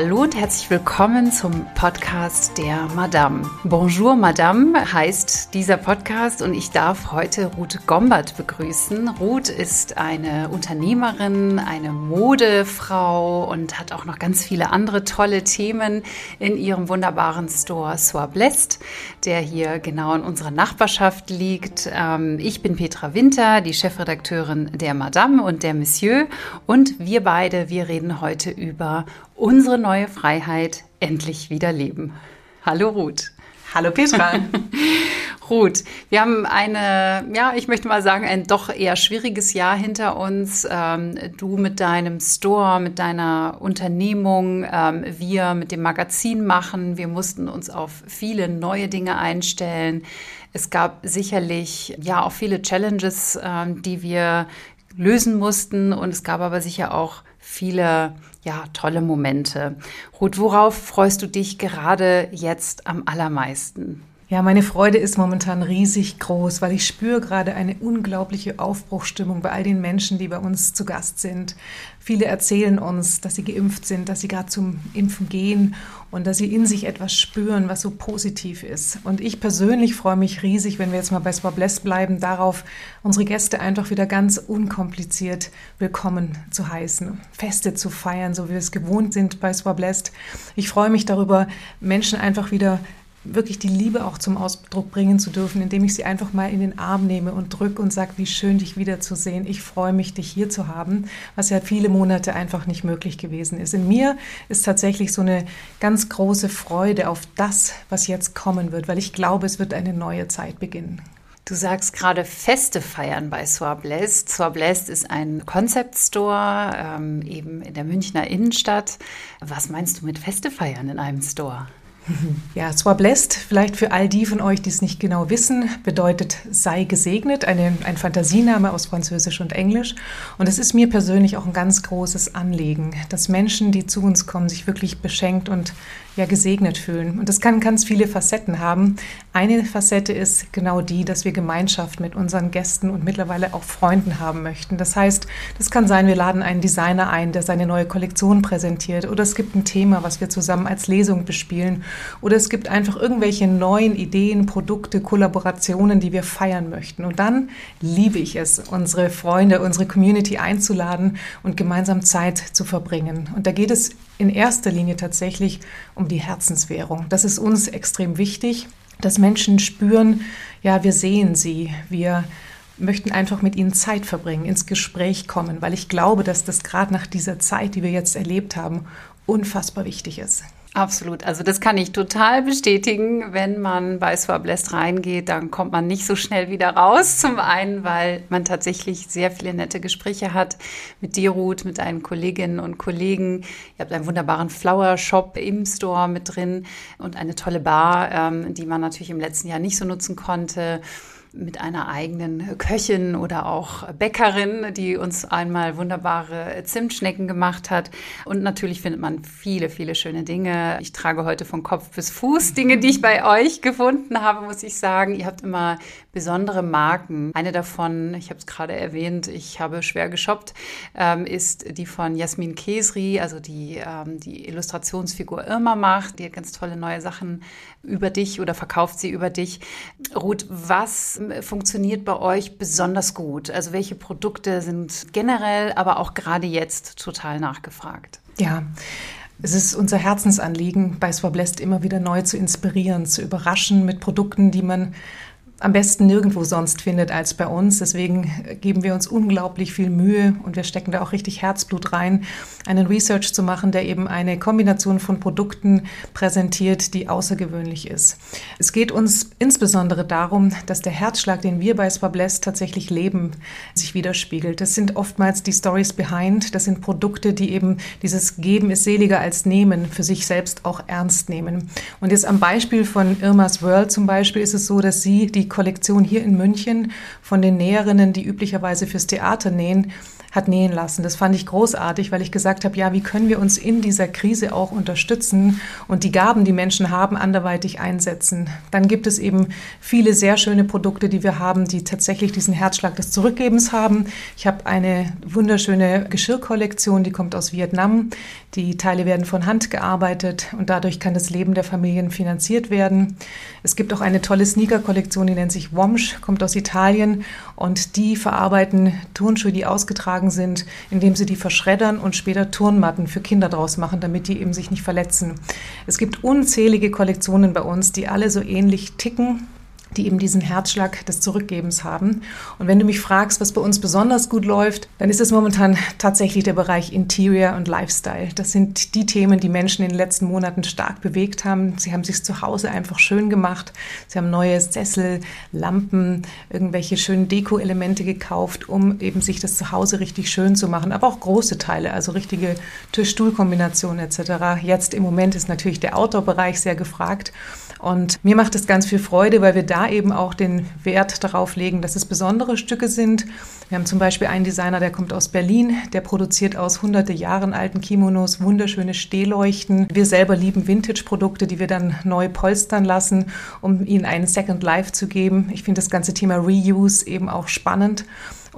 Hallo und herzlich willkommen zum Podcast der Madame. Bonjour Madame heißt dieser Podcast und ich darf heute Ruth Gombert begrüßen. Ruth ist eine Unternehmerin, eine Modefrau und hat auch noch ganz viele andere tolle Themen in ihrem wunderbaren Store Soir Blessed, der hier genau in unserer Nachbarschaft liegt. Ähm, ich bin Petra Winter, die Chefredakteurin der Madame und der Monsieur und wir beide, wir reden heute über unsere neue Freiheit endlich wieder leben. Hallo Ruth. Hallo Petra. Ruth, wir haben eine, ja, ich möchte mal sagen, ein doch eher schwieriges Jahr hinter uns. Ähm, du mit deinem Store, mit deiner Unternehmung, ähm, wir mit dem Magazin machen. Wir mussten uns auf viele neue Dinge einstellen. Es gab sicherlich ja auch viele Challenges, ähm, die wir lösen mussten und es gab aber sicher auch viele ja, tolle Momente. Ruth, worauf freust du dich gerade jetzt am allermeisten? Ja, meine Freude ist momentan riesig groß, weil ich spüre gerade eine unglaubliche Aufbruchstimmung bei all den Menschen, die bei uns zu Gast sind. Viele erzählen uns, dass sie geimpft sind, dass sie gerade zum Impfen gehen und dass sie in sich etwas spüren, was so positiv ist. Und ich persönlich freue mich riesig, wenn wir jetzt mal bei Swabless bleiben, darauf, unsere Gäste einfach wieder ganz unkompliziert willkommen zu heißen, Feste zu feiern, so wie wir es gewohnt sind bei Swablest. Ich freue mich darüber, Menschen einfach wieder wirklich die Liebe auch zum Ausdruck bringen zu dürfen, indem ich sie einfach mal in den Arm nehme und drücke und sage, wie schön dich wiederzusehen. Ich freue mich, dich hier zu haben, was ja viele Monate einfach nicht möglich gewesen ist. In mir ist tatsächlich so eine ganz große Freude auf das, was jetzt kommen wird, weil ich glaube, es wird eine neue Zeit beginnen. Du sagst gerade Feste feiern bei Soir Blest. Soir Blest ist ein Concept Store ähm, eben in der Münchner Innenstadt. Was meinst du mit Feste feiern in einem Store? Ja, Sois blessed, vielleicht für all die von euch, die es nicht genau wissen, bedeutet sei gesegnet, eine, ein Fantasiename aus Französisch und Englisch. Und es ist mir persönlich auch ein ganz großes Anliegen, dass Menschen, die zu uns kommen, sich wirklich beschenkt und ja gesegnet fühlen. Und das kann ganz viele Facetten haben. Eine Facette ist genau die, dass wir Gemeinschaft mit unseren Gästen und mittlerweile auch Freunden haben möchten. Das heißt, das kann sein, wir laden einen Designer ein, der seine neue Kollektion präsentiert. Oder es gibt ein Thema, was wir zusammen als Lesung bespielen. Oder es gibt einfach irgendwelche neuen Ideen, Produkte, Kollaborationen, die wir feiern möchten. Und dann liebe ich es, unsere Freunde, unsere Community einzuladen und gemeinsam Zeit zu verbringen. Und da geht es in erster Linie tatsächlich um die Herzenswährung. Das ist uns extrem wichtig, dass Menschen spüren, ja, wir sehen sie, wir möchten einfach mit ihnen Zeit verbringen, ins Gespräch kommen, weil ich glaube, dass das gerade nach dieser Zeit, die wir jetzt erlebt haben, unfassbar wichtig ist. Absolut. Also das kann ich total bestätigen. Wenn man bei Swablest reingeht, dann kommt man nicht so schnell wieder raus. Zum einen, weil man tatsächlich sehr viele nette Gespräche hat mit dir, Ruth, mit deinen Kolleginnen und Kollegen. Ihr habt einen wunderbaren Flower Shop im Store mit drin und eine tolle Bar, ähm, die man natürlich im letzten Jahr nicht so nutzen konnte mit einer eigenen Köchin oder auch Bäckerin, die uns einmal wunderbare Zimtschnecken gemacht hat. Und natürlich findet man viele, viele schöne Dinge. Ich trage heute von Kopf bis Fuß Dinge, die ich bei euch gefunden habe, muss ich sagen. Ihr habt immer besondere Marken. Eine davon, ich habe es gerade erwähnt, ich habe schwer geshoppt, ähm, ist die von Jasmin Kesri, also die ähm, die Illustrationsfigur Irma macht. Die hat ganz tolle neue Sachen über dich oder verkauft sie über dich. Ruth, was funktioniert bei euch besonders gut? Also welche Produkte sind generell, aber auch gerade jetzt total nachgefragt? Ja, es ist unser Herzensanliegen, bei Swablest immer wieder neu zu inspirieren, zu überraschen mit Produkten, die man am besten nirgendwo sonst findet als bei uns. Deswegen geben wir uns unglaublich viel Mühe und wir stecken da auch richtig Herzblut rein, einen Research zu machen, der eben eine Kombination von Produkten präsentiert, die außergewöhnlich ist. Es geht uns insbesondere darum, dass der Herzschlag, den wir bei Swabless tatsächlich leben, sich widerspiegelt. Das sind oftmals die Stories behind. Das sind Produkte, die eben dieses Geben ist seliger als Nehmen für sich selbst auch ernst nehmen. Und jetzt am Beispiel von Irmas World zum Beispiel ist es so, dass sie die die Kollektion hier in München von den Näherinnen, die üblicherweise fürs Theater nähen, hat nähen lassen. Das fand ich großartig, weil ich gesagt habe, ja, wie können wir uns in dieser Krise auch unterstützen und die Gaben, die Menschen haben, anderweitig einsetzen. Dann gibt es eben viele sehr schöne Produkte, die wir haben, die tatsächlich diesen Herzschlag des Zurückgebens haben. Ich habe eine wunderschöne Geschirrkollektion, die kommt aus Vietnam. Die Teile werden von Hand gearbeitet und dadurch kann das Leben der Familien finanziert werden. Es gibt auch eine tolle Sneaker-Kollektion, die nennt sich Womsch, kommt aus Italien und die verarbeiten Turnschuhe, die ausgetragen sind, indem sie die verschreddern und später Turnmatten für Kinder draus machen, damit die eben sich nicht verletzen. Es gibt unzählige Kollektionen bei uns, die alle so ähnlich ticken die eben diesen Herzschlag des Zurückgebens haben. Und wenn du mich fragst, was bei uns besonders gut läuft, dann ist es momentan tatsächlich der Bereich Interior und Lifestyle. Das sind die Themen, die Menschen in den letzten Monaten stark bewegt haben. Sie haben sich zu Hause einfach schön gemacht. Sie haben neue Sessel, Lampen, irgendwelche schönen Deko-Elemente gekauft, um eben sich das zu Hause richtig schön zu machen. Aber auch große Teile, also richtige Tisch-Stuhl-Kombinationen etc. Jetzt im Moment ist natürlich der Outdoor-Bereich sehr gefragt. Und mir macht es ganz viel Freude, weil wir da eben auch den Wert darauf legen, dass es besondere Stücke sind. Wir haben zum Beispiel einen Designer, der kommt aus Berlin, der produziert aus hunderte Jahren alten Kimonos wunderschöne Stehleuchten. Wir selber lieben Vintage-Produkte, die wir dann neu polstern lassen, um ihnen einen Second Life zu geben. Ich finde das ganze Thema Reuse eben auch spannend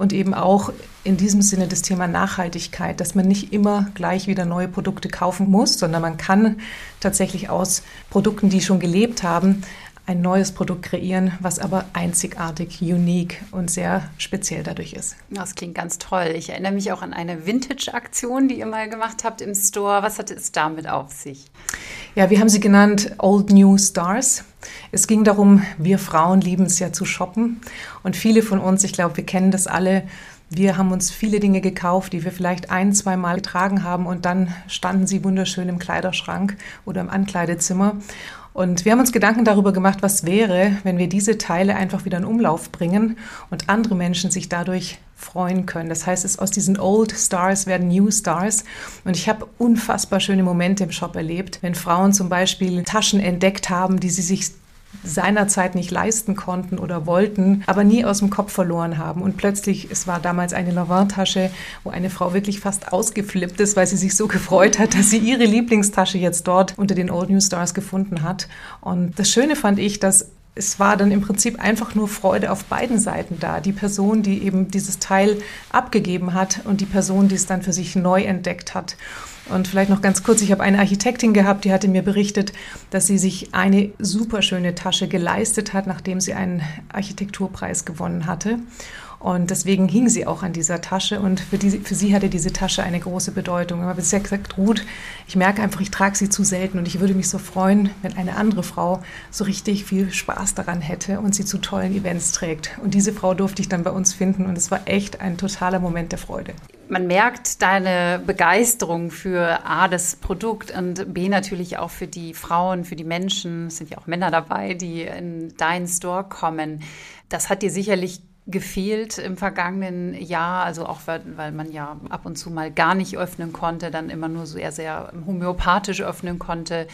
und eben auch in diesem Sinne das Thema Nachhaltigkeit, dass man nicht immer gleich wieder neue Produkte kaufen muss, sondern man kann tatsächlich aus Produkten, die schon gelebt haben, ein neues Produkt kreieren, was aber einzigartig, unique und sehr speziell dadurch ist. Das klingt ganz toll. Ich erinnere mich auch an eine Vintage-Aktion, die ihr mal gemacht habt im Store. Was hat es damit auf sich? Ja, wir haben sie genannt Old New Stars. Es ging darum, wir Frauen lieben es ja zu shoppen und viele von uns, ich glaube, wir kennen das alle, wir haben uns viele Dinge gekauft, die wir vielleicht ein, zwei Mal getragen haben und dann standen sie wunderschön im Kleiderschrank oder im Ankleidezimmer. Und wir haben uns Gedanken darüber gemacht, was wäre, wenn wir diese Teile einfach wieder in Umlauf bringen und andere Menschen sich dadurch freuen können. Das heißt, es aus diesen Old Stars werden New Stars. Und ich habe unfassbar schöne Momente im Shop erlebt, wenn Frauen zum Beispiel Taschen entdeckt haben, die sie sich seinerzeit nicht leisten konnten oder wollten, aber nie aus dem Kopf verloren haben. Und plötzlich, es war damals eine Lavant-Tasche, wo eine Frau wirklich fast ausgeflippt ist, weil sie sich so gefreut hat, dass sie ihre Lieblingstasche jetzt dort unter den Old New Stars gefunden hat. Und das Schöne fand ich, dass es war dann im Prinzip einfach nur Freude auf beiden Seiten da. Die Person, die eben dieses Teil abgegeben hat und die Person, die es dann für sich neu entdeckt hat. Und vielleicht noch ganz kurz, ich habe eine Architektin gehabt, die hatte mir berichtet, dass sie sich eine super schöne Tasche geleistet hat, nachdem sie einen Architekturpreis gewonnen hatte. Und deswegen hing sie auch an dieser Tasche und für, die, für sie hatte diese Tasche eine große Bedeutung. Aber bisher gesagt, Ruth, ich merke einfach, ich trage sie zu selten und ich würde mich so freuen, wenn eine andere Frau so richtig viel Spaß daran hätte und sie zu tollen Events trägt. Und diese Frau durfte ich dann bei uns finden und es war echt ein totaler Moment der Freude. Man merkt deine Begeisterung für A, das Produkt und B, natürlich auch für die Frauen, für die Menschen. Es sind ja auch Männer dabei, die in deinen Store kommen. Das hat dir sicherlich gefehlt im vergangenen Jahr, also auch weil, weil, man ja ab und zu mal gar nicht öffnen konnte, dann immer nur so eher sehr homöopathisch öffnen konnte.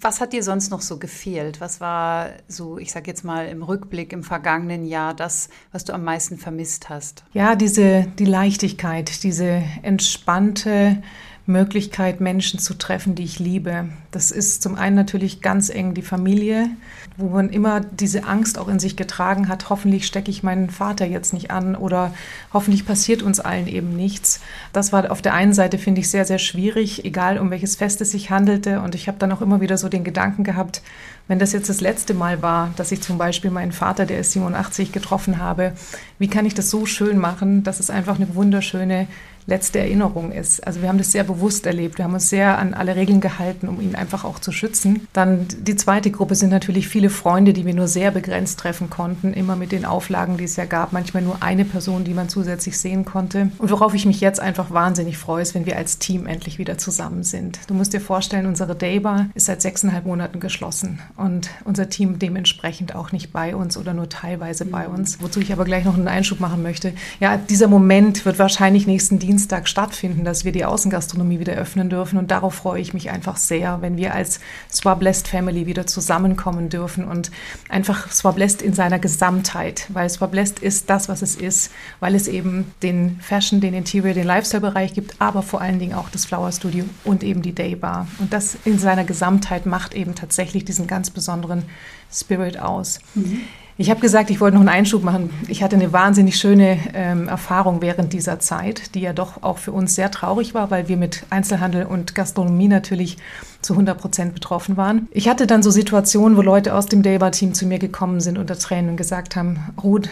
Was hat dir sonst noch so gefehlt? Was war so, ich sag jetzt mal im Rückblick im vergangenen Jahr das, was du am meisten vermisst hast? Ja, diese die Leichtigkeit, diese entspannte Möglichkeit, Menschen zu treffen, die ich liebe. Das ist zum einen natürlich ganz eng die Familie, wo man immer diese Angst auch in sich getragen hat, hoffentlich stecke ich meinen Vater jetzt nicht an oder hoffentlich passiert uns allen eben nichts. Das war auf der einen Seite, finde ich, sehr, sehr schwierig, egal um welches Fest es sich handelte. Und ich habe dann auch immer wieder so den Gedanken gehabt, wenn das jetzt das letzte Mal war, dass ich zum Beispiel meinen Vater, der ist 87, getroffen habe, wie kann ich das so schön machen, dass es einfach eine wunderschöne letzte Erinnerung ist. Also wir haben das sehr bewusst erlebt. Wir haben uns sehr an alle Regeln gehalten, um ihn einfach auch zu schützen. Dann die zweite Gruppe sind natürlich viele Freunde, die wir nur sehr begrenzt treffen konnten, immer mit den Auflagen, die es ja gab. Manchmal nur eine Person, die man zusätzlich sehen konnte. Und worauf ich mich jetzt einfach wahnsinnig freue, ist, wenn wir als Team endlich wieder zusammen sind. Du musst dir vorstellen, unsere Daybar ist seit sechseinhalb Monaten geschlossen und unser Team dementsprechend auch nicht bei uns oder nur teilweise bei uns. Wozu ich aber gleich noch einen Einschub machen möchte. Ja, dieser Moment wird wahrscheinlich nächsten Dienstag Dienstag stattfinden, dass wir die Außengastronomie wieder öffnen dürfen. Und darauf freue ich mich einfach sehr, wenn wir als Swablest Family wieder zusammenkommen dürfen und einfach Swablest in seiner Gesamtheit, weil Swablest ist das, was es ist, weil es eben den Fashion, den Interior, den Lifestyle-Bereich gibt, aber vor allen Dingen auch das Flower Studio und eben die Day Bar. Und das in seiner Gesamtheit macht eben tatsächlich diesen ganz besonderen Spirit aus. Mhm. Ich habe gesagt, ich wollte noch einen Einschub machen. Ich hatte eine wahnsinnig schöne ähm, Erfahrung während dieser Zeit, die ja doch auch für uns sehr traurig war, weil wir mit Einzelhandel und Gastronomie natürlich zu 100 Prozent betroffen waren. Ich hatte dann so Situationen, wo Leute aus dem Daybar-Team zu mir gekommen sind unter Tränen und gesagt haben, Ruth,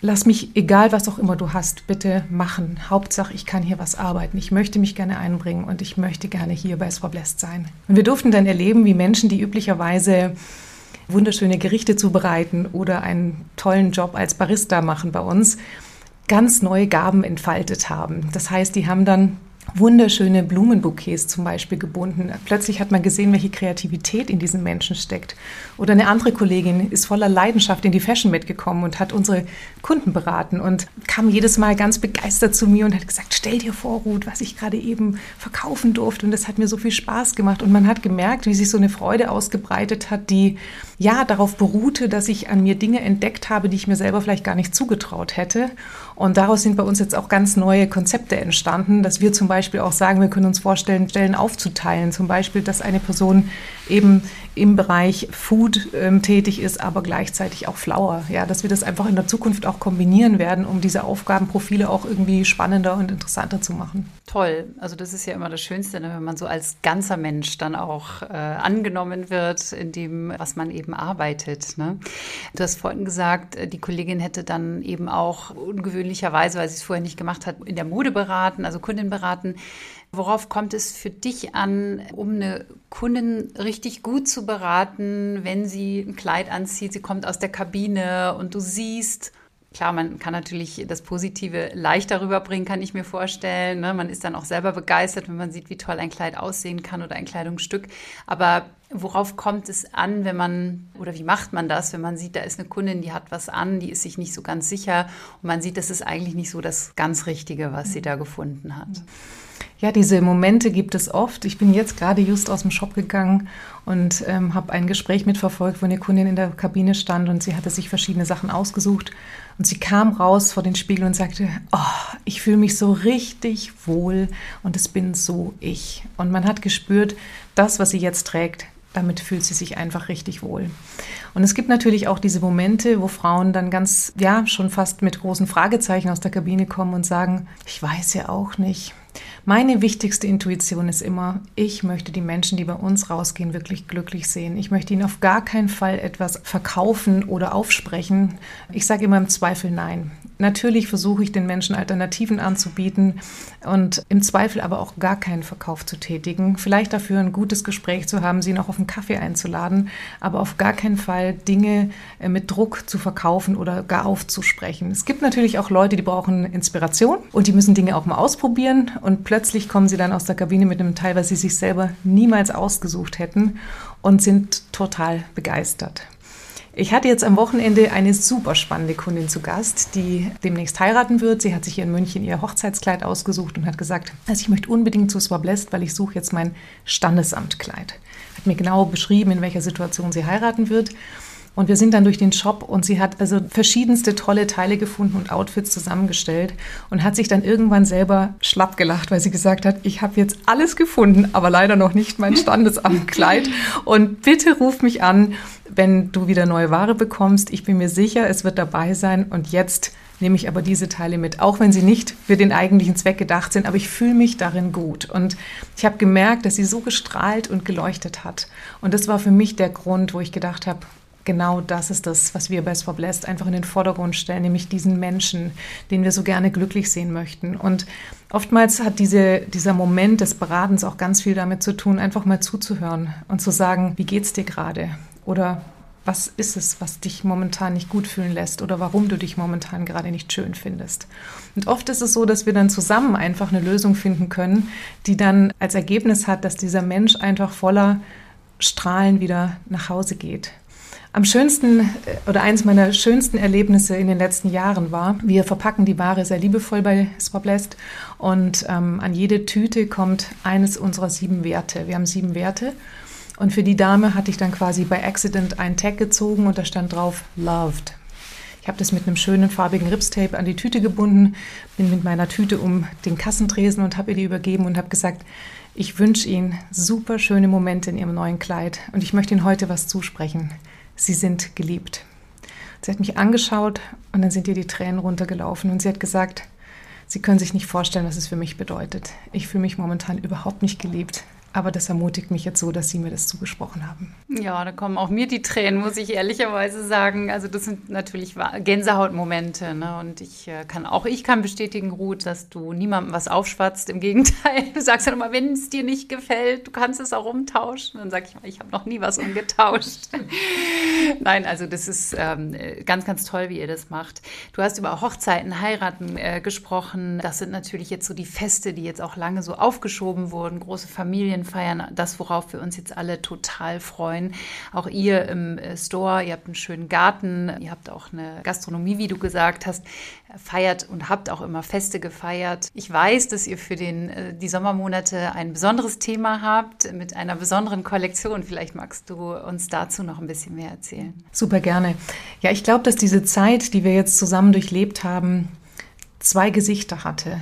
lass mich, egal was auch immer du hast, bitte machen. Hauptsache, ich kann hier was arbeiten. Ich möchte mich gerne einbringen und ich möchte gerne hier bei Swablest sein. Und wir durften dann erleben, wie Menschen, die üblicherweise wunderschöne Gerichte zubereiten oder einen tollen Job als Barista machen bei uns, ganz neue Gaben entfaltet haben. Das heißt, die haben dann wunderschöne Blumenbouquets zum Beispiel gebunden. Plötzlich hat man gesehen, welche Kreativität in diesen Menschen steckt. Oder eine andere Kollegin ist voller Leidenschaft in die Fashion mitgekommen und hat unsere Kunden beraten und kam jedes Mal ganz begeistert zu mir und hat gesagt, stell dir vor, Ruth, was ich gerade eben verkaufen durfte. Und das hat mir so viel Spaß gemacht. Und man hat gemerkt, wie sich so eine Freude ausgebreitet hat, die ja darauf beruhte, dass ich an mir Dinge entdeckt habe, die ich mir selber vielleicht gar nicht zugetraut hätte. Und daraus sind bei uns jetzt auch ganz neue Konzepte entstanden, dass wir zum Beispiel auch sagen, wir können uns vorstellen, Stellen aufzuteilen. Zum Beispiel, dass eine Person eben im Bereich Food ähm, tätig ist, aber gleichzeitig auch Flower. Ja, dass wir das einfach in der Zukunft auch kombinieren werden, um diese Aufgabenprofile auch irgendwie spannender und interessanter zu machen. Toll. Also das ist ja immer das Schönste, ne, wenn man so als ganzer Mensch dann auch äh, angenommen wird in dem, was man eben arbeitet. Ne? Du hast vorhin gesagt, äh, die Kollegin hätte dann eben auch ungewöhnlicherweise, weil sie es vorher nicht gemacht hat, in der Mode beraten, also Kundin beraten. Worauf kommt es für dich an, um eine Kundin richtig gut zu beraten, wenn sie ein Kleid anzieht, sie kommt aus der Kabine und du siehst, Klar, man kann natürlich das Positive leichter rüberbringen, kann ich mir vorstellen. Ne? Man ist dann auch selber begeistert, wenn man sieht, wie toll ein Kleid aussehen kann oder ein Kleidungsstück. Aber worauf kommt es an, wenn man, oder wie macht man das, wenn man sieht, da ist eine Kundin, die hat was an, die ist sich nicht so ganz sicher und man sieht, das ist eigentlich nicht so das ganz Richtige, was sie da gefunden hat. Ja, diese Momente gibt es oft. Ich bin jetzt gerade just aus dem Shop gegangen und ähm, habe ein Gespräch mitverfolgt, wo eine Kundin in der Kabine stand und sie hatte sich verschiedene Sachen ausgesucht und sie kam raus vor den Spiegel und sagte, oh, ich fühle mich so richtig wohl und es bin so ich. Und man hat gespürt, das, was sie jetzt trägt, damit fühlt sie sich einfach richtig wohl. Und es gibt natürlich auch diese Momente, wo Frauen dann ganz, ja, schon fast mit großen Fragezeichen aus der Kabine kommen und sagen, ich weiß ja auch nicht, meine wichtigste Intuition ist immer, ich möchte die Menschen, die bei uns rausgehen, wirklich glücklich sehen. Ich möchte ihnen auf gar keinen Fall etwas verkaufen oder aufsprechen. Ich sage immer im Zweifel nein. Natürlich versuche ich den Menschen Alternativen anzubieten und im Zweifel aber auch gar keinen Verkauf zu tätigen. Vielleicht dafür ein gutes Gespräch zu haben, sie noch auf einen Kaffee einzuladen, aber auf gar keinen Fall Dinge äh, mit Druck zu verkaufen oder gar aufzusprechen. Es gibt natürlich auch Leute, die brauchen Inspiration und die müssen Dinge auch mal ausprobieren und plötzlich kommen sie dann aus der Kabine mit einem Teil, was sie sich selber niemals ausgesucht hätten und sind total begeistert. Ich hatte jetzt am Wochenende eine super spannende Kundin zu Gast, die demnächst heiraten wird. Sie hat sich hier in München ihr Hochzeitskleid ausgesucht und hat gesagt, also ich möchte unbedingt zu Swablest, weil ich suche jetzt mein Standesamtkleid. Hat mir genau beschrieben, in welcher Situation sie heiraten wird. Und wir sind dann durch den Shop und sie hat also verschiedenste tolle Teile gefunden und Outfits zusammengestellt und hat sich dann irgendwann selber schlapp gelacht, weil sie gesagt hat, ich habe jetzt alles gefunden, aber leider noch nicht mein Standesamtkleid. Und bitte ruf mich an, wenn du wieder neue Ware bekommst. Ich bin mir sicher, es wird dabei sein. Und jetzt nehme ich aber diese Teile mit, auch wenn sie nicht für den eigentlichen Zweck gedacht sind, aber ich fühle mich darin gut. Und ich habe gemerkt, dass sie so gestrahlt und geleuchtet hat. Und das war für mich der Grund, wo ich gedacht habe, genau das ist das, was wir bei Swap einfach in den Vordergrund stellen, nämlich diesen Menschen, den wir so gerne glücklich sehen möchten. Und oftmals hat diese, dieser Moment des Beratens auch ganz viel damit zu tun, einfach mal zuzuhören und zu sagen, wie geht's dir gerade? Oder was ist es, was dich momentan nicht gut fühlen lässt oder warum du dich momentan gerade nicht schön findest. Und oft ist es so, dass wir dann zusammen einfach eine Lösung finden können, die dann als Ergebnis hat, dass dieser Mensch einfach voller Strahlen wieder nach Hause geht Am schönsten äh, oder eines meiner schönsten Erlebnisse in den letzten Jahren war, wir verpacken die Ware sehr liebevoll bei Swablest und ähm, an jede Tüte kommt eines unserer sieben Werte. Wir haben sieben Werte und für die Dame hatte ich dann quasi bei Accident einen Tag gezogen und da stand drauf Loved. Ich habe das mit einem schönen farbigen Ripstape an die Tüte gebunden, bin mit meiner Tüte um den Kassentresen und habe ihr die übergeben und habe gesagt, ich wünsche Ihnen super schöne Momente in Ihrem neuen Kleid und ich möchte Ihnen heute was zusprechen. Sie sind geliebt. Sie hat mich angeschaut und dann sind ihr die Tränen runtergelaufen und sie hat gesagt, Sie können sich nicht vorstellen, was es für mich bedeutet. Ich fühle mich momentan überhaupt nicht geliebt. Aber das ermutigt mich jetzt so, dass Sie mir das zugesprochen haben. Ja, da kommen auch mir die Tränen, muss ich ehrlicherweise sagen. Also das sind natürlich Gänsehautmomente. Ne? Und ich äh, kann auch ich kann bestätigen, Ruth, dass du niemandem was aufschwatzt. Im Gegenteil, du sagst ja immer, wenn es dir nicht gefällt, du kannst es auch umtauschen. Dann sage ich mal, ich habe noch nie was umgetauscht. Nein, also das ist ähm, ganz, ganz toll, wie ihr das macht. Du hast über Hochzeiten, Heiraten äh, gesprochen. Das sind natürlich jetzt so die Feste, die jetzt auch lange so aufgeschoben wurden, große Familien feiern, das, worauf wir uns jetzt alle total freuen. Auch ihr im äh, Store, ihr habt einen schönen Garten, ihr habt auch eine Gastronomie, wie du gesagt hast, feiert und habt auch immer Feste gefeiert. Ich weiß, dass ihr für den, äh, die Sommermonate ein besonderes Thema habt mit einer besonderen Kollektion. Vielleicht magst du uns dazu noch ein bisschen mehr erzählen. Super gerne. Ja, ich glaube, dass diese Zeit, die wir jetzt zusammen durchlebt haben, zwei Gesichter hatte.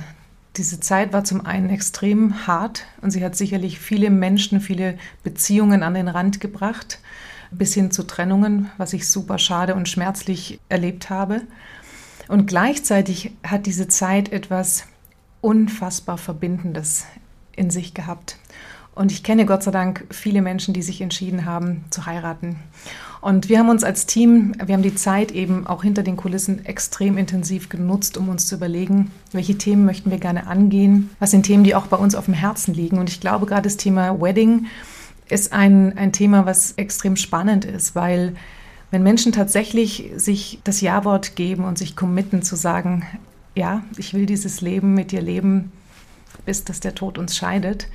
Diese Zeit war zum einen extrem hart und sie hat sicherlich viele Menschen, viele Beziehungen an den Rand gebracht, bis hin zu Trennungen, was ich super schade und schmerzlich erlebt habe. Und gleichzeitig hat diese Zeit etwas unfassbar Verbindendes in sich gehabt. Und ich kenne Gott sei Dank viele Menschen, die sich entschieden haben zu heiraten. Und wir haben uns als Team, wir haben die Zeit eben auch hinter den Kulissen extrem intensiv genutzt, um uns zu überlegen, welche Themen möchten wir gerne angehen, was sind Themen, die auch bei uns auf dem Herzen liegen. Und ich glaube, gerade das Thema Wedding ist ein, ein Thema, was extrem spannend ist, weil wenn Menschen tatsächlich sich das Ja-Wort geben und sich committen zu sagen, ja, ich will dieses Leben mit dir leben, bis dass der Tod uns scheidet,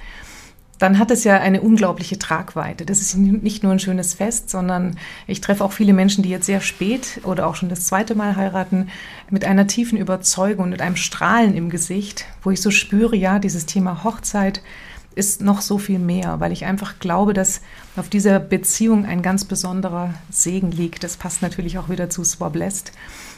dann hat es ja eine unglaubliche Tragweite. Das ist nicht nur ein schönes Fest, sondern ich treffe auch viele Menschen, die jetzt sehr spät oder auch schon das zweite Mal heiraten, mit einer tiefen Überzeugung und mit einem Strahlen im Gesicht, wo ich so spüre, ja, dieses Thema Hochzeit ist noch so viel mehr, weil ich einfach glaube, dass auf dieser Beziehung ein ganz besonderer Segen liegt. Das passt natürlich auch wieder zu Swablest.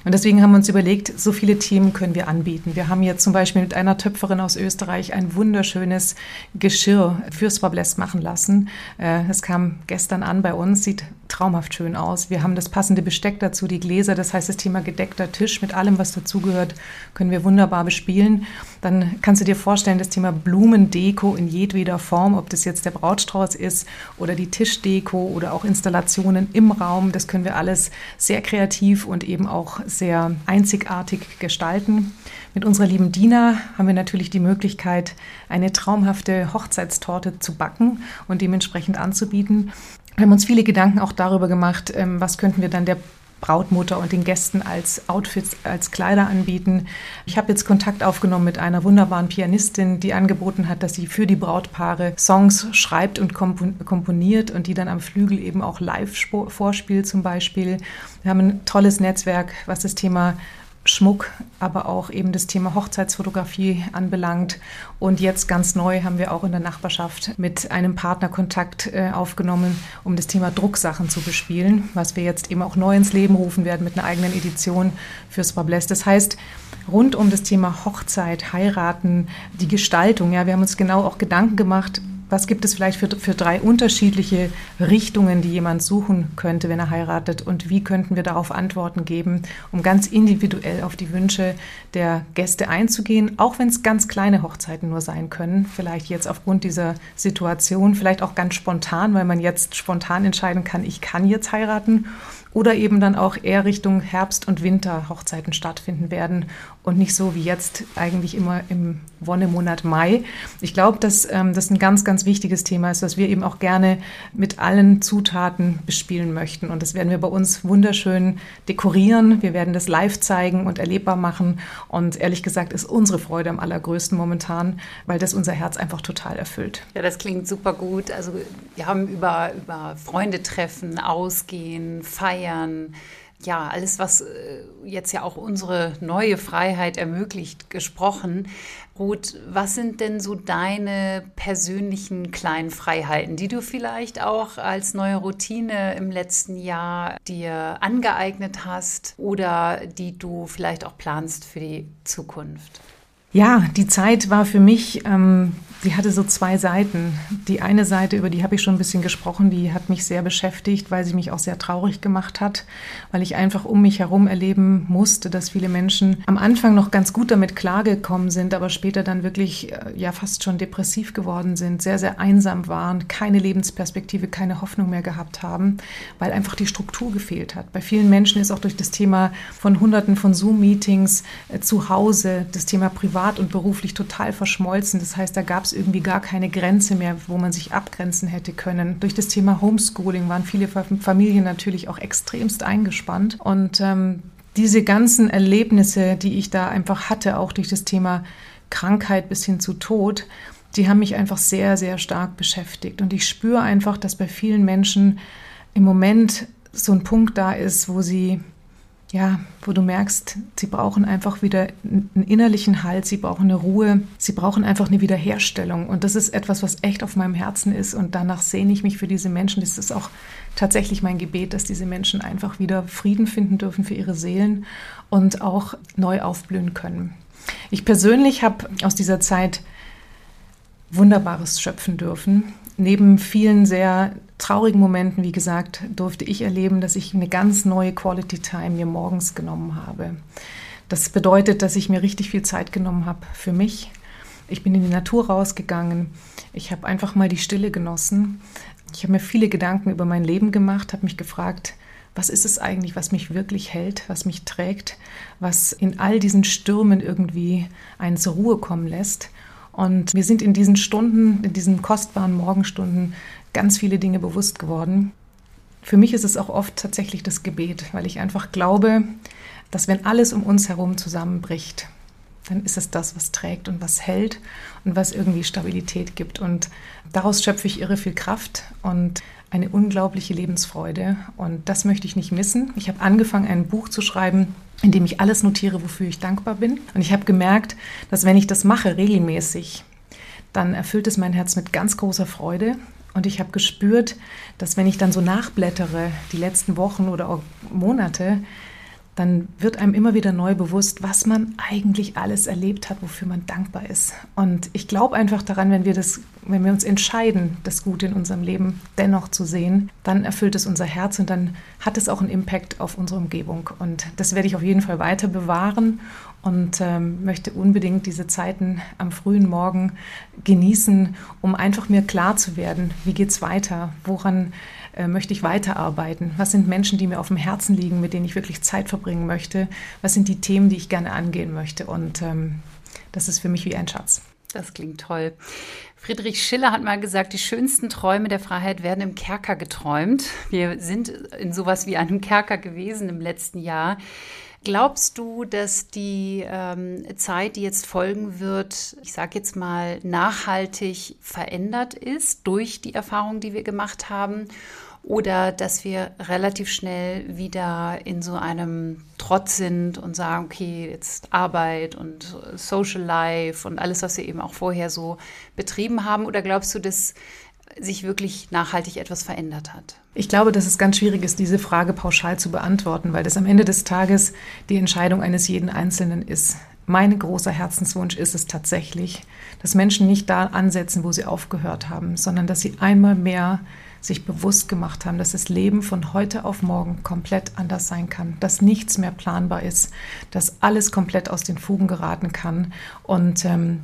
Und deswegen haben wir uns überlegt, so viele Themen können wir anbieten. Wir haben jetzt zum Beispiel mit einer Töpferin aus Österreich ein wunderschönes Geschirr für Swablest machen lassen. Äh, es kam gestern an bei uns, sieht traumhaft schön aus. Wir haben das passende Besteck dazu, die Gläser, das heißt das Thema gedeckter Tisch mit allem, was dazugehört, können wir wunderbar bespielen. Dann kannst du dir vorstellen, das Thema Blumendeko in jedweder Form, ob das jetzt der Brautstrauß ist oder die Tischdeko oder auch Installationen im Raum, das können wir alles sehr kreativ und eben auch sehr einzigartig gestalten. Mit unserer lieben Dina haben wir natürlich die Möglichkeit, eine traumhafte Hochzeitstorte zu backen und dementsprechend anzubieten. Wir haben uns viele Gedanken auch darüber gemacht, ähm, was könnten wir dann der Brautmutter und den Gästen als Outfits, als Kleider anbieten. Ich habe jetzt Kontakt aufgenommen mit einer wunderbaren Pianistin, die angeboten hat, dass sie für die Brautpaare Songs schreibt und komponiert und die dann am Flügel eben auch live vorspielt zum Beispiel. Wir haben ein tolles Netzwerk, was das Thema Schmuck, aber auch eben das Thema Hochzeitsfotografie anbelangt. Und jetzt ganz neu haben wir auch in der Nachbarschaft mit einem Partner Kontakt äh, aufgenommen, um das Thema Drucksachen zu bespielen, was wir jetzt eben auch neu ins Leben rufen werden mit einer eigenen Edition fürs Babless. Das heißt, rund um das Thema Hochzeit, Heiraten, die Gestaltung, ja, wir haben uns genau auch Gedanken gemacht, was gibt es vielleicht für, für drei unterschiedliche Richtungen, die jemand suchen könnte, wenn er heiratet? Und wie könnten wir darauf Antworten geben, um ganz individuell auf die Wünsche der Gäste einzugehen, auch wenn es ganz kleine Hochzeiten nur sein können, vielleicht jetzt aufgrund dieser Situation, vielleicht auch ganz spontan, weil man jetzt spontan entscheiden kann, ich kann jetzt heiraten oder eben dann auch eher Richtung Herbst- und Winter Hochzeiten stattfinden werden und nicht so wie jetzt eigentlich immer im Wonnemonat Mai. Ich glaube, dass ähm, das ein ganz, ganz wichtiges Thema ist, was wir eben auch gerne mit allen Zutaten bespielen möchten. Und das werden wir bei uns wunderschön dekorieren. Wir werden das live zeigen und erlebbar machen. Und ehrlich gesagt ist unsere Freude am allergrößten momentan, weil das unser Herz einfach total erfüllt. Ja, das klingt super gut. Also wir haben über, über Freunde treffen, ausgehen, feiern ja, alles, was äh, jetzt ja auch unsere neue Freiheit ermöglicht, gesprochen. Ruth, was sind denn so deine persönlichen kleinen Freiheiten, die du vielleicht auch als neue Routine im letzten Jahr dir angeeignet hast oder die du vielleicht auch planst für die Zukunft? Ja, die Zeit war für mich, ähm, die hatte so zwei Seiten. Die eine Seite, über die habe ich schon ein bisschen gesprochen, die hat mich sehr beschäftigt, weil sie mich auch sehr traurig gemacht hat, weil ich einfach um mich herum erleben musste, dass viele Menschen am Anfang noch ganz gut damit klargekommen sind, aber später dann wirklich äh, ja fast schon depressiv geworden sind, sehr, sehr einsam waren, keine Lebensperspektive, keine Hoffnung mehr gehabt haben, weil einfach die Struktur gefehlt hat. Bei vielen Menschen ist auch durch das Thema von Hunderten von Zoom-Meetings äh, zu Hause das Thema Privat und beruflich total verschmolzen. Das heißt, da gab es irgendwie gar keine Grenze mehr, wo man sich abgrenzen hätte können. Durch das Thema Homeschooling waren viele Familien natürlich auch extremst eingespannt. Und ähm, diese ganzen Erlebnisse, die ich da einfach hatte, auch durch das Thema Krankheit bis hin zu Tod, die haben mich einfach sehr, sehr stark beschäftigt. Und ich spüre einfach, dass bei vielen Menschen im Moment so ein Punkt da ist, wo sie ja, wo du merkst, sie brauchen einfach wieder einen innerlichen Halt, sie brauchen eine Ruhe, sie brauchen einfach eine Wiederherstellung. Und das ist etwas, was echt auf meinem Herzen ist. Und danach sehne ich mich für diese Menschen. Das ist auch tatsächlich mein Gebet, dass diese Menschen einfach wieder Frieden finden dürfen für ihre Seelen und auch neu aufblühen können. Ich persönlich habe aus dieser Zeit Wunderbares schöpfen dürfen. Neben vielen sehr traurigen Momenten, wie gesagt, durfte ich erleben, dass ich eine ganz neue Quality Time mir morgens genommen habe. Das bedeutet, dass ich mir richtig viel Zeit genommen habe für mich. Ich bin in die Natur rausgegangen. Ich habe einfach mal die Stille genossen. Ich habe mir viele Gedanken über mein Leben gemacht, habe mich gefragt, was ist es eigentlich, was mich wirklich hält, was mich trägt, was in all diesen Stürmen irgendwie einen zur Ruhe kommen lässt. Und mir sind in diesen Stunden, in diesen kostbaren Morgenstunden ganz viele Dinge bewusst geworden. Für mich ist es auch oft tatsächlich das Gebet, weil ich einfach glaube, dass wenn alles um uns herum zusammenbricht, dann ist es das, was trägt und was hält und was irgendwie Stabilität gibt. Und daraus schöpfe ich irre viel Kraft und eine unglaubliche Lebensfreude. Und das möchte ich nicht missen. Ich habe angefangen, ein Buch zu schreiben, in dem ich alles notiere, wofür ich dankbar bin. Und ich habe gemerkt, dass wenn ich das mache regelmäßig, dann erfüllt es mein Herz mit ganz großer Freude. Und ich habe gespürt, dass wenn ich dann so nachblättere, die letzten Wochen oder Monate, dann wird einem immer wieder neu bewusst, was man eigentlich alles erlebt hat, wofür man dankbar ist. Und ich glaube einfach daran, wenn wir das, wenn wir uns entscheiden, das Gute in unserem Leben dennoch zu sehen, dann erfüllt es unser Herz und dann hat es auch einen Impact auf unsere Umgebung. Und das werde ich auf jeden Fall weiter bewahren und ähm, möchte unbedingt diese Zeiten am frühen Morgen genießen, um einfach mir klar zu werden, wie geht es weiter, woran möchte ich weiterarbeiten? Was sind Menschen, die mir auf dem Herzen liegen, mit denen ich wirklich Zeit verbringen möchte? Was sind die Themen, die ich gerne angehen möchte? Und ähm, das ist für mich wie ein Schatz. Das klingt toll. Friedrich Schiller hat mal gesagt, die schönsten Träume der Freiheit werden im Kerker geträumt. Wir sind in sowas wie einem Kerker gewesen im letzten Jahr. Glaubst du, dass die ähm, Zeit, die jetzt folgen wird, ich sage jetzt mal, nachhaltig verändert ist durch die Erfahrungen, die wir gemacht haben? Oder dass wir relativ schnell wieder in so einem Trotz sind und sagen, okay, jetzt Arbeit und Social Life und alles, was wir eben auch vorher so betrieben haben? Oder glaubst du, dass sich wirklich nachhaltig etwas verändert hat? Ich glaube, dass es ganz schwierig ist, diese Frage pauschal zu beantworten, weil das am Ende des Tages die Entscheidung eines jeden Einzelnen ist. Mein großer Herzenswunsch ist es tatsächlich, dass Menschen nicht da ansetzen, wo sie aufgehört haben, sondern dass sie einmal mehr sich bewusst gemacht haben, dass das Leben von heute auf morgen komplett anders sein kann, dass nichts mehr planbar ist, dass alles komplett aus den Fugen geraten kann und ähm,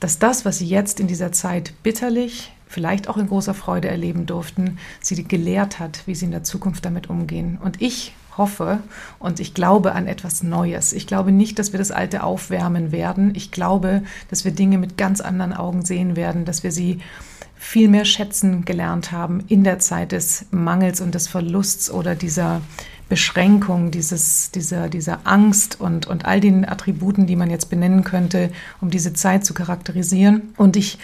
dass das, was sie jetzt in dieser Zeit bitterlich, vielleicht auch in großer Freude erleben durften, sie gelehrt hat, wie sie in der Zukunft damit umgehen. Und ich hoffe und ich glaube an etwas Neues. Ich glaube nicht, dass wir das Alte aufwärmen werden. Ich glaube, dass wir Dinge mit ganz anderen Augen sehen werden, dass wir sie viel mehr schätzen gelernt haben in der Zeit des Mangels und des Verlusts oder dieser Beschränkung, dieses, dieser, dieser Angst und, und all den Attributen, die man jetzt benennen könnte, um diese Zeit zu charakterisieren. Und ich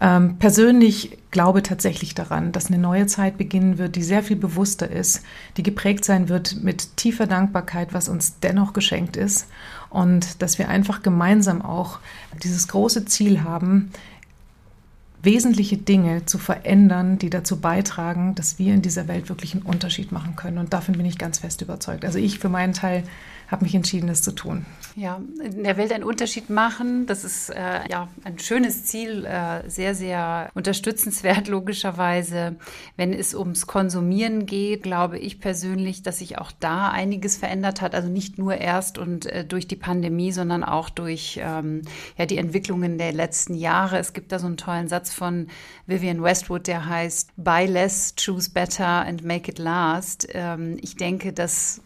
ähm, persönlich glaube tatsächlich daran, dass eine neue Zeit beginnen wird, die sehr viel bewusster ist, die geprägt sein wird mit tiefer Dankbarkeit, was uns dennoch geschenkt ist und dass wir einfach gemeinsam auch dieses große Ziel haben, wesentliche Dinge zu verändern, die dazu beitragen, dass wir in dieser Welt wirklich einen Unterschied machen können. Und davon bin ich ganz fest überzeugt. Also ich für meinen Teil habe mich entschieden, das zu tun. Ja, in der Welt einen Unterschied machen, das ist äh, ja ein schönes Ziel, äh, sehr, sehr unterstützenswert logischerweise. Wenn es ums Konsumieren geht, glaube ich persönlich, dass sich auch da einiges verändert hat. Also nicht nur erst und äh, durch die Pandemie, sondern auch durch ähm, ja, die Entwicklungen der letzten Jahre. Es gibt da so einen tollen Satz von Vivian Westwood, der heißt Buy less, choose better and make it last. Ähm, ich denke, dass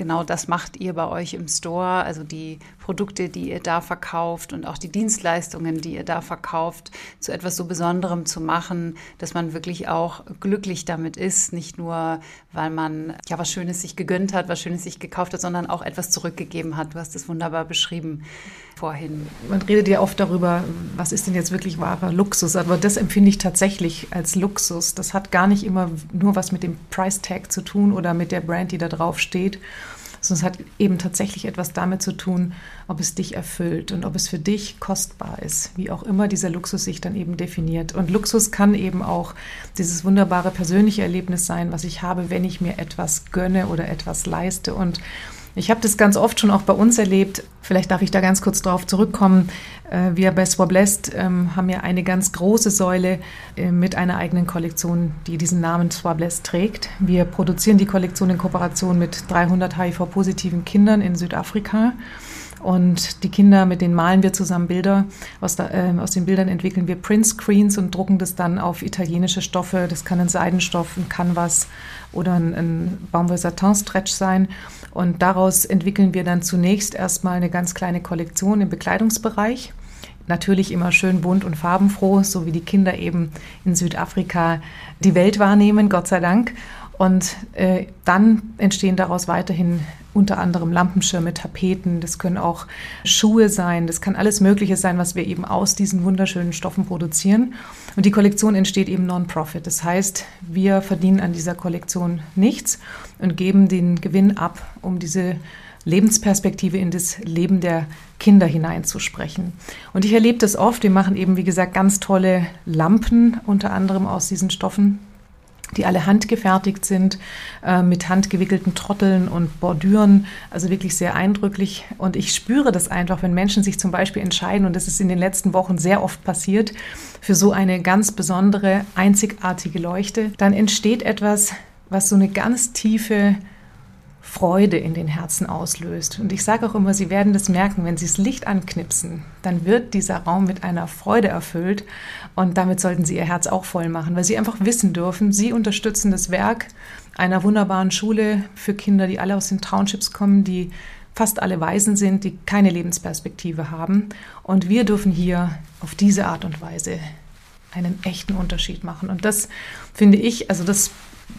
genau das macht ihr bei euch im Store, also die Produkte, die ihr da verkauft und auch die Dienstleistungen, die ihr da verkauft, zu etwas so Besonderem zu machen, dass man wirklich auch glücklich damit ist, nicht nur, weil man ja was Schönes sich gegönnt hat, was Schönes sich gekauft hat, sondern auch etwas zurückgegeben hat. Du hast es wunderbar beschrieben vorhin. Man redet ja oft darüber, was ist denn jetzt wirklich wahrer Luxus, aber das empfinde ich tatsächlich als Luxus. Das hat gar nicht immer nur was mit dem Price Tag zu tun oder mit der Brand, die da drauf steht, sondern es hat eben tatsächlich etwas damit zu tun, ob es dich erfüllt und ob es für dich kostbar ist, wie auch immer dieser Luxus sich dann eben definiert. Und Luxus kann eben auch dieses wunderbare persönliche Erlebnis sein, was ich habe, wenn ich mir etwas gönne oder etwas leiste. Und ich habe das ganz oft schon auch bei uns erlebt. Vielleicht darf ich da ganz kurz darauf zurückkommen. Äh, wir bei Swablest ähm, haben ja eine ganz große Säule äh, mit einer eigenen Kollektion, die diesen Namen Swablest trägt. Wir produzieren die Kollektion in Kooperation mit 300 HIV-positiven Kindern in Südafrika. Und die Kinder, mit denen malen wir zusammen Bilder. Aus, da, äh, aus den Bildern entwickeln wir Print-Screens und drucken das dann auf italienische Stoffe. Das kann ein Seidenstoff, ein Canvas oder ein, ein Baumwoll-Satin-Stretch sein. Und daraus entwickeln wir dann zunächst erstmal eine ganz kleine Kollektion im Bekleidungsbereich. Natürlich immer schön bunt und farbenfroh, so wie die Kinder eben in Südafrika die Welt wahrnehmen, Gott sei Dank. Und äh, dann entstehen daraus weiterhin unter anderem Lampenschirme, Tapeten, das können auch Schuhe sein, das kann alles Mögliche sein, was wir eben aus diesen wunderschönen Stoffen produzieren. Und die Kollektion entsteht eben non-profit. Das heißt, wir verdienen an dieser Kollektion nichts und geben den Gewinn ab, um diese Lebensperspektive in das Leben der Kinder hineinzusprechen. Und ich erlebe das oft. Wir machen eben, wie gesagt, ganz tolle Lampen, unter anderem aus diesen Stoffen die alle handgefertigt sind, äh, mit handgewickelten Trotteln und Bordüren, also wirklich sehr eindrücklich. Und ich spüre das einfach, wenn Menschen sich zum Beispiel entscheiden, und das ist in den letzten Wochen sehr oft passiert, für so eine ganz besondere, einzigartige Leuchte, dann entsteht etwas, was so eine ganz tiefe Freude in den Herzen auslöst. Und ich sage auch immer, Sie werden das merken, wenn Sie das Licht anknipsen, dann wird dieser Raum mit einer Freude erfüllt. Und damit sollten Sie Ihr Herz auch voll machen, weil Sie einfach wissen dürfen, Sie unterstützen das Werk einer wunderbaren Schule für Kinder, die alle aus den Townships kommen, die fast alle Waisen sind, die keine Lebensperspektive haben. Und wir dürfen hier auf diese Art und Weise einen echten Unterschied machen. Und das finde ich, also das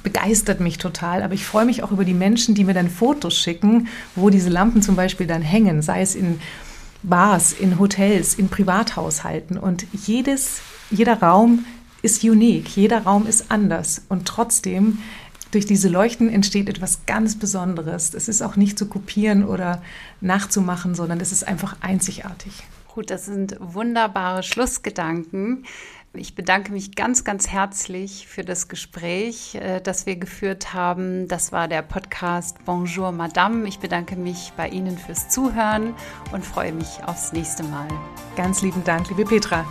begeistert mich total. Aber ich freue mich auch über die Menschen, die mir dann Fotos schicken, wo diese Lampen zum Beispiel dann hängen, sei es in Bars, in Hotels, in Privathaushalten. Und jedes, jeder Raum ist unique, jeder Raum ist anders. Und trotzdem, durch diese Leuchten entsteht etwas ganz Besonderes. Es ist auch nicht zu kopieren oder nachzumachen, sondern es ist einfach einzigartig. Gut, das sind wunderbare Schlussgedanken. Ich bedanke mich ganz, ganz herzlich für das Gespräch, äh, das wir geführt haben. Das war der Podcast Bonjour Madame. Ich bedanke mich bei Ihnen fürs Zuhören und freue mich aufs nächste Mal. Ganz lieben Dank, liebe Petra.